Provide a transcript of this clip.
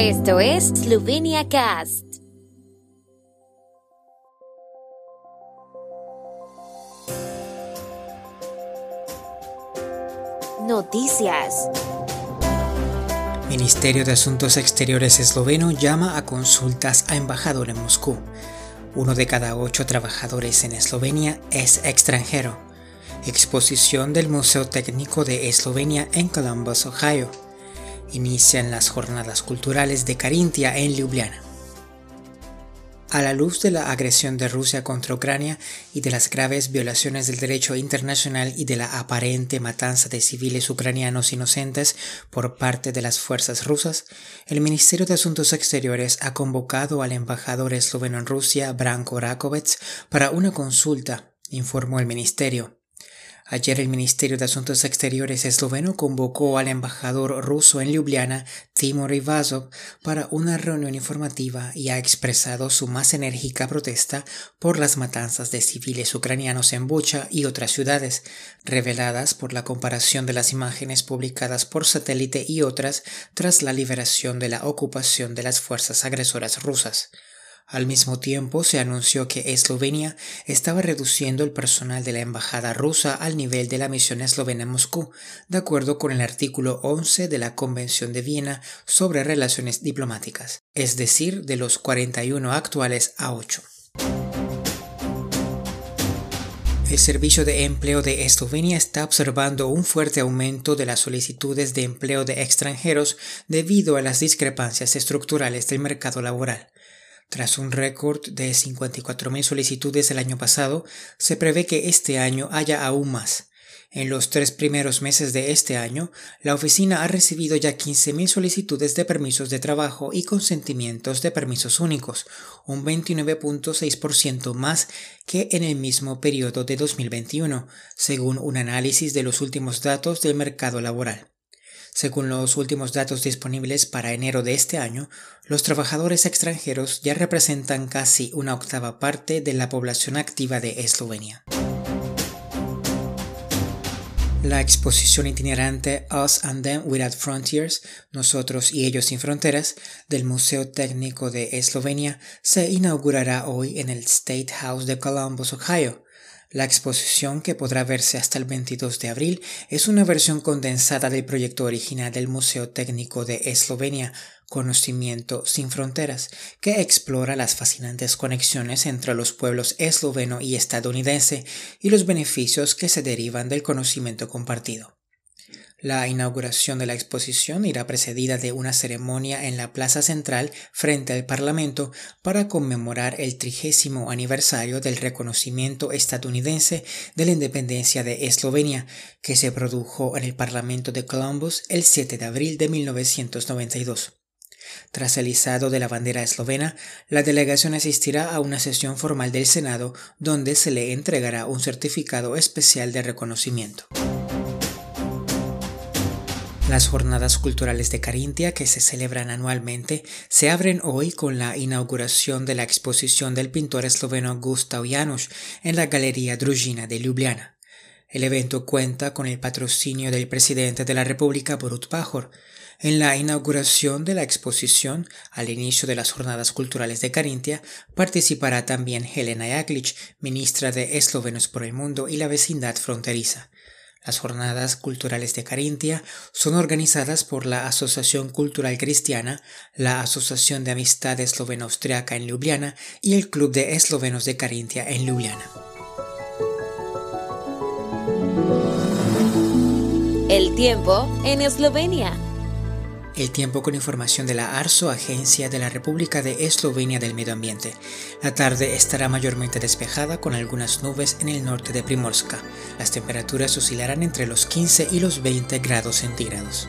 Esto es Slovenia Cast. Noticias. Ministerio de Asuntos Exteriores esloveno llama a consultas a embajador en Moscú. Uno de cada ocho trabajadores en Eslovenia es extranjero. Exposición del Museo Técnico de Eslovenia en Columbus, Ohio. Inician las jornadas culturales de Carintia en Ljubljana. A la luz de la agresión de Rusia contra Ucrania y de las graves violaciones del derecho internacional y de la aparente matanza de civiles ucranianos inocentes por parte de las fuerzas rusas, el Ministerio de Asuntos Exteriores ha convocado al embajador esloveno en Rusia, Branko Rakovec, para una consulta, informó el ministerio. Ayer el Ministerio de Asuntos Exteriores esloveno convocó al embajador ruso en Ljubljana, Timur Ivazov, para una reunión informativa y ha expresado su más enérgica protesta por las matanzas de civiles ucranianos en Bucha y otras ciudades, reveladas por la comparación de las imágenes publicadas por satélite y otras tras la liberación de la ocupación de las fuerzas agresoras rusas. Al mismo tiempo, se anunció que Eslovenia estaba reduciendo el personal de la embajada rusa al nivel de la misión eslovena en Moscú, de acuerdo con el artículo 11 de la Convención de Viena sobre Relaciones Diplomáticas, es decir, de los 41 actuales a 8. El Servicio de Empleo de Eslovenia está observando un fuerte aumento de las solicitudes de empleo de extranjeros debido a las discrepancias estructurales del mercado laboral. Tras un récord de 54.000 solicitudes el año pasado, se prevé que este año haya aún más. En los tres primeros meses de este año, la oficina ha recibido ya 15.000 solicitudes de permisos de trabajo y consentimientos de permisos únicos, un 29.6% más que en el mismo periodo de 2021, según un análisis de los últimos datos del mercado laboral. Según los últimos datos disponibles para enero de este año, los trabajadores extranjeros ya representan casi una octava parte de la población activa de Eslovenia. La exposición itinerante Us and Them Without Frontiers, Nosotros y Ellos sin Fronteras, del Museo Técnico de Eslovenia se inaugurará hoy en el State House de Columbus, Ohio. La exposición, que podrá verse hasta el 22 de abril, es una versión condensada del proyecto original del Museo Técnico de Eslovenia, Conocimiento sin Fronteras, que explora las fascinantes conexiones entre los pueblos esloveno y estadounidense y los beneficios que se derivan del conocimiento compartido. La inauguración de la exposición irá precedida de una ceremonia en la Plaza Central frente al Parlamento para conmemorar el trigésimo aniversario del reconocimiento estadounidense de la independencia de Eslovenia, que se produjo en el Parlamento de Columbus el 7 de abril de 1992. Tras el izado de la bandera eslovena, la delegación asistirá a una sesión formal del Senado donde se le entregará un certificado especial de reconocimiento. Las jornadas culturales de Carintia, que se celebran anualmente, se abren hoy con la inauguración de la exposición del pintor esloveno Gustav Janusz en la Galería Drujina de Ljubljana. El evento cuenta con el patrocinio del presidente de la República, Borut Pajor. En la inauguración de la exposición, al inicio de las jornadas culturales de Carintia, participará también Helena Jaklic, ministra de Eslovenos por el Mundo y la vecindad fronteriza. Las jornadas culturales de Carintia son organizadas por la Asociación Cultural Cristiana, la Asociación de Amistad Esloveno-Austriaca en Ljubljana y el Club de Eslovenos de Carintia en Ljubljana. El tiempo en Eslovenia. El tiempo con información de la ARSO, Agencia de la República de Eslovenia del Medio Ambiente. La tarde estará mayormente despejada con algunas nubes en el norte de Primorska. Las temperaturas oscilarán entre los 15 y los 20 grados centígrados.